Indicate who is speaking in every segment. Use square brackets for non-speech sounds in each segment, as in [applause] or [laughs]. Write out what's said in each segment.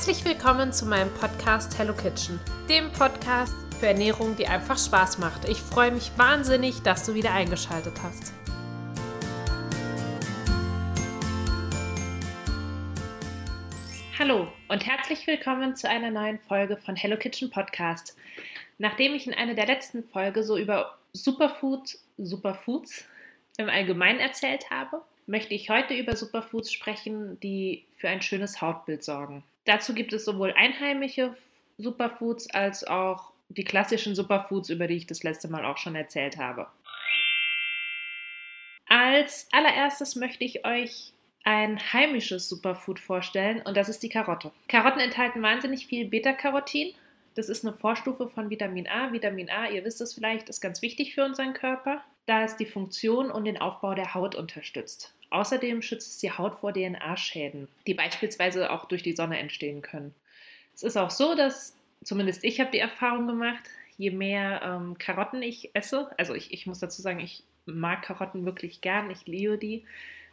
Speaker 1: Herzlich willkommen zu meinem Podcast Hello Kitchen, dem Podcast für Ernährung, die einfach Spaß macht. Ich freue mich wahnsinnig, dass du wieder eingeschaltet hast. Hallo und herzlich willkommen zu einer neuen Folge von Hello Kitchen Podcast. Nachdem ich in einer der letzten Folge so über Superfoods, Superfoods im Allgemeinen erzählt habe, möchte ich heute über Superfoods sprechen, die für ein schönes Hautbild sorgen. Dazu gibt es sowohl einheimische Superfoods als auch die klassischen Superfoods, über die ich das letzte Mal auch schon erzählt habe. Als allererstes möchte ich euch ein heimisches Superfood vorstellen und das ist die Karotte. Karotten enthalten wahnsinnig viel Beta-Carotin. Das ist eine Vorstufe von Vitamin A. Vitamin A, ihr wisst es vielleicht, ist ganz wichtig für unseren Körper, da es die Funktion und den Aufbau der Haut unterstützt. Außerdem schützt es die Haut vor DNA-Schäden, die beispielsweise auch durch die Sonne entstehen können. Es ist auch so, dass, zumindest ich habe die Erfahrung gemacht, je mehr ähm, Karotten ich esse, also ich, ich muss dazu sagen, ich mag Karotten wirklich gern, ich liebe die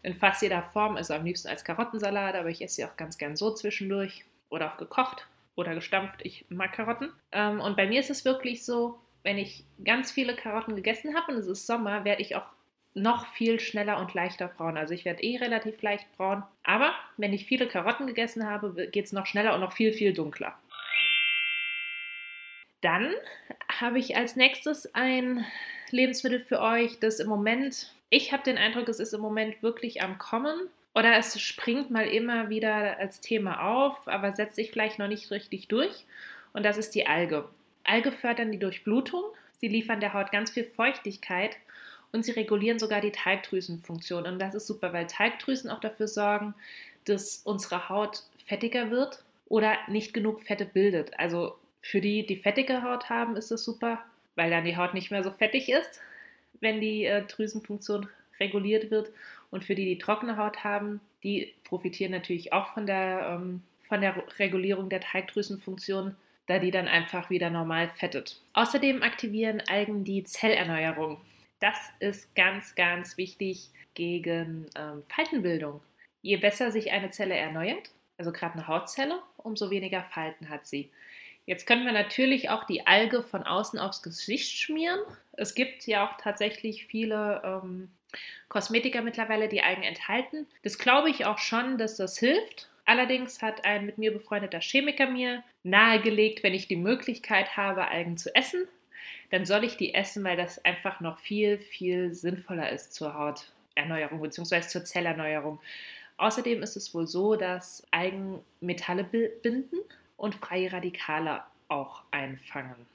Speaker 1: in fast jeder Form, also am liebsten als Karottensalat, aber ich esse sie auch ganz gern so zwischendurch oder auch gekocht oder gestampft. Ich mag Karotten. Ähm, und bei mir ist es wirklich so, wenn ich ganz viele Karotten gegessen habe und es ist Sommer, werde ich auch noch viel schneller und leichter braun. Also ich werde eh relativ leicht braun. Aber wenn ich viele Karotten gegessen habe, geht es noch schneller und noch viel, viel dunkler. Dann habe ich als nächstes ein Lebensmittel für euch, das im Moment, ich habe den Eindruck, es ist im Moment wirklich am Kommen. Oder es springt mal immer wieder als Thema auf, aber setzt sich vielleicht noch nicht richtig durch. Und das ist die Alge. Alge fördern die Durchblutung. Sie liefern der Haut ganz viel Feuchtigkeit und sie regulieren sogar die Teigdrüsenfunktion. Und das ist super, weil Teigdrüsen auch dafür sorgen, dass unsere Haut fettiger wird oder nicht genug Fette bildet. Also für die, die fettige Haut haben, ist das super, weil dann die Haut nicht mehr so fettig ist, wenn die äh, Drüsenfunktion reguliert wird. Und für die, die trockene Haut haben, die profitieren natürlich auch von der, ähm, von der Regulierung der Teigdrüsenfunktion, da die dann einfach wieder normal fettet. Außerdem aktivieren Algen die Zellerneuerung. Das ist ganz, ganz wichtig gegen ähm, Faltenbildung. Je besser sich eine Zelle erneuert, also gerade eine Hautzelle, umso weniger Falten hat sie. Jetzt können wir natürlich auch die Alge von außen aufs Gesicht schmieren. Es gibt ja auch tatsächlich viele ähm, Kosmetika mittlerweile, die Algen enthalten. Das glaube ich auch schon, dass das hilft. Allerdings hat ein mit mir befreundeter Chemiker mir nahegelegt, wenn ich die Möglichkeit habe, Algen zu essen, dann soll ich die essen, weil das einfach noch viel, viel sinnvoller ist zur Hauterneuerung bzw. zur Zellerneuerung. Außerdem ist es wohl so, dass Algen Metalle binden und freie Radikale auch einfangen.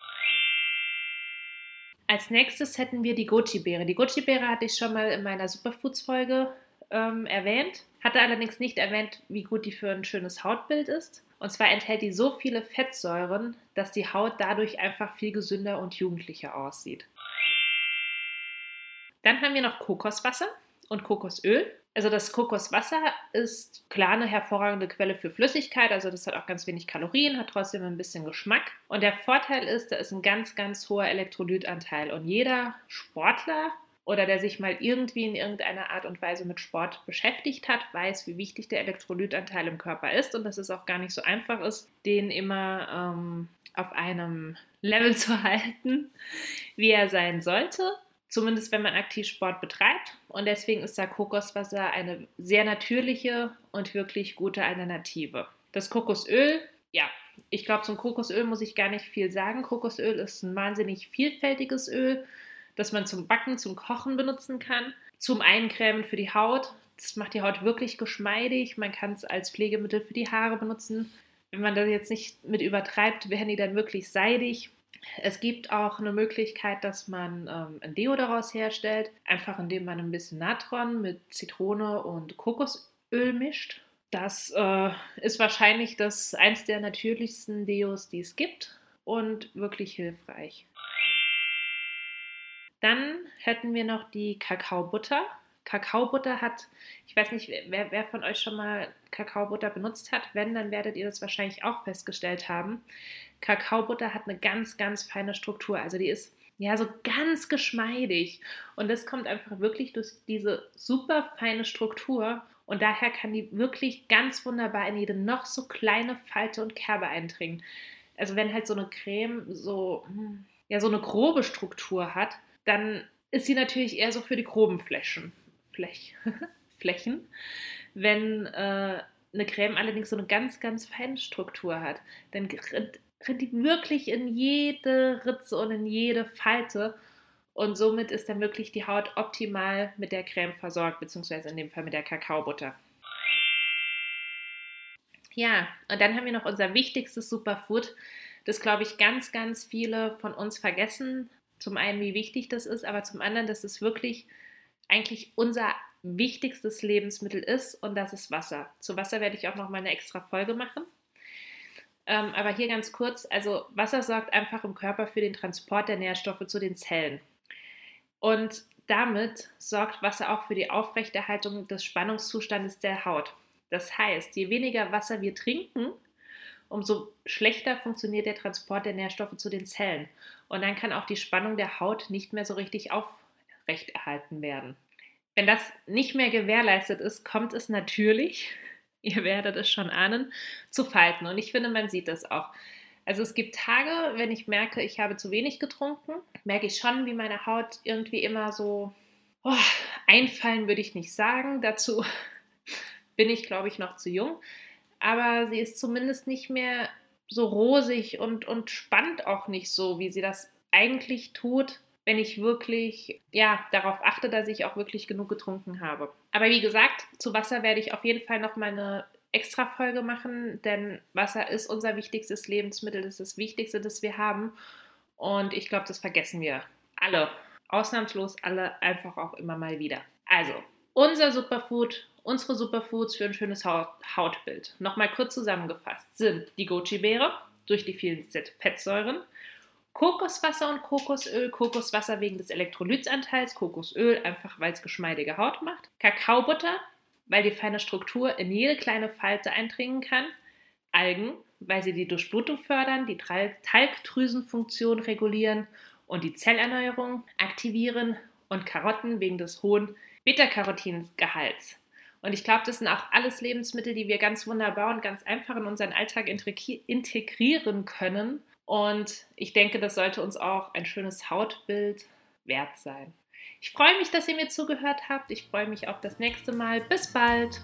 Speaker 1: Als nächstes hätten wir die Goji-Beere. Die Goji-Beere hatte ich schon mal in meiner Superfoods-Folge ähm, erwähnt, hatte allerdings nicht erwähnt, wie gut die für ein schönes Hautbild ist. Und zwar enthält die so viele Fettsäuren, dass die Haut dadurch einfach viel gesünder und jugendlicher aussieht. Dann haben wir noch Kokoswasser und Kokosöl. Also das Kokoswasser ist klar eine hervorragende Quelle für Flüssigkeit, also das hat auch ganz wenig Kalorien, hat trotzdem ein bisschen Geschmack. Und der Vorteil ist, da ist ein ganz, ganz hoher Elektrolytanteil. Und jeder Sportler oder der sich mal irgendwie in irgendeiner Art und Weise mit Sport beschäftigt hat, weiß, wie wichtig der Elektrolytanteil im Körper ist und dass es auch gar nicht so einfach ist, den immer ähm, auf einem Level [laughs] zu halten, wie er sein sollte. Zumindest wenn man aktiv Sport betreibt. Und deswegen ist da Kokoswasser eine sehr natürliche und wirklich gute Alternative. Das Kokosöl, ja, ich glaube, zum Kokosöl muss ich gar nicht viel sagen. Kokosöl ist ein wahnsinnig vielfältiges Öl das man zum Backen, zum Kochen benutzen kann. Zum Eincremen für die Haut. Das macht die Haut wirklich geschmeidig. Man kann es als Pflegemittel für die Haare benutzen. Wenn man das jetzt nicht mit übertreibt, werden die dann wirklich seidig. Es gibt auch eine Möglichkeit, dass man ähm, ein Deo daraus herstellt, einfach indem man ein bisschen Natron mit Zitrone und Kokosöl mischt. Das äh, ist wahrscheinlich das eins der natürlichsten Deos, die es gibt und wirklich hilfreich. Dann hätten wir noch die Kakaobutter. Kakaobutter hat, ich weiß nicht, wer, wer, von euch schon mal Kakaobutter benutzt hat. Wenn, dann werdet ihr das wahrscheinlich auch festgestellt haben. Kakaobutter hat eine ganz, ganz feine Struktur. Also die ist ja so ganz geschmeidig. Und das kommt einfach wirklich durch diese super feine Struktur Und daher kann die wirklich ganz wunderbar in jede noch so kleine Falte und Kerbe eindringen. Also wenn halt so eine Creme so, hm, ja, so eine grobe Struktur hat, dann ist sie natürlich eher so für die groben Flächen. Flech, [laughs] Flächen. Wenn äh, eine Creme allerdings so eine ganz, ganz feine Struktur hat, dann rennt, rennt die wirklich in jede Ritze und in jede Falte. Und somit ist dann wirklich die Haut optimal mit der Creme versorgt, beziehungsweise in dem Fall mit der Kakaobutter. Ja, und dann haben wir noch unser wichtigstes Superfood, das glaube ich ganz, ganz viele von uns vergessen. Zum einen, wie wichtig das ist, aber zum anderen, dass es wirklich eigentlich unser wichtigstes Lebensmittel ist und das ist Wasser. Zu Wasser werde ich auch noch mal eine extra Folge machen. Ähm, aber hier ganz kurz, also Wasser sorgt einfach im Körper für den Transport der Nährstoffe zu den Zellen. Und damit sorgt Wasser auch für die Aufrechterhaltung des Spannungszustandes der Haut. Das heißt, je weniger Wasser wir trinken, umso schlechter funktioniert der Transport der Nährstoffe zu den Zellen. Und dann kann auch die Spannung der Haut nicht mehr so richtig aufrechterhalten werden. Wenn das nicht mehr gewährleistet ist, kommt es natürlich, [laughs] ihr werdet es schon ahnen, zu Falten. Und ich finde, man sieht das auch. Also es gibt Tage, wenn ich merke, ich habe zu wenig getrunken, merke ich schon, wie meine Haut irgendwie immer so oh, einfallen, würde ich nicht sagen. Dazu [laughs] bin ich, glaube ich, noch zu jung. Aber sie ist zumindest nicht mehr so rosig und, und spannt auch nicht so, wie sie das eigentlich tut, wenn ich wirklich ja, darauf achte, dass ich auch wirklich genug getrunken habe. Aber wie gesagt, zu Wasser werde ich auf jeden Fall noch eine extra Folge machen, denn Wasser ist unser wichtigstes Lebensmittel, das ist das Wichtigste, das wir haben. Und ich glaube, das vergessen wir alle, ausnahmslos alle, einfach auch immer mal wieder. Also, unser Superfood, unsere Superfoods für ein schönes Hautbild, nochmal kurz zusammengefasst, sind die Goji-Beere durch die vielen Fettsäuren, Kokoswasser und Kokosöl. Kokoswasser wegen des Elektrolytsanteils, Kokosöl einfach, weil es geschmeidige Haut macht. Kakaobutter, weil die feine Struktur in jede kleine Falte eindringen kann. Algen, weil sie die Durchblutung fördern, die Talgdrüsenfunktion regulieren und die Zellerneuerung aktivieren. Und Karotten wegen des hohen Beta-Carotin-Gehalts. Und ich glaube, das sind auch alles Lebensmittel, die wir ganz wunderbar und ganz einfach in unseren Alltag integrieren können und ich denke, das sollte uns auch ein schönes Hautbild wert sein. Ich freue mich, dass ihr mir zugehört habt. Ich freue mich auf das nächste Mal. Bis bald.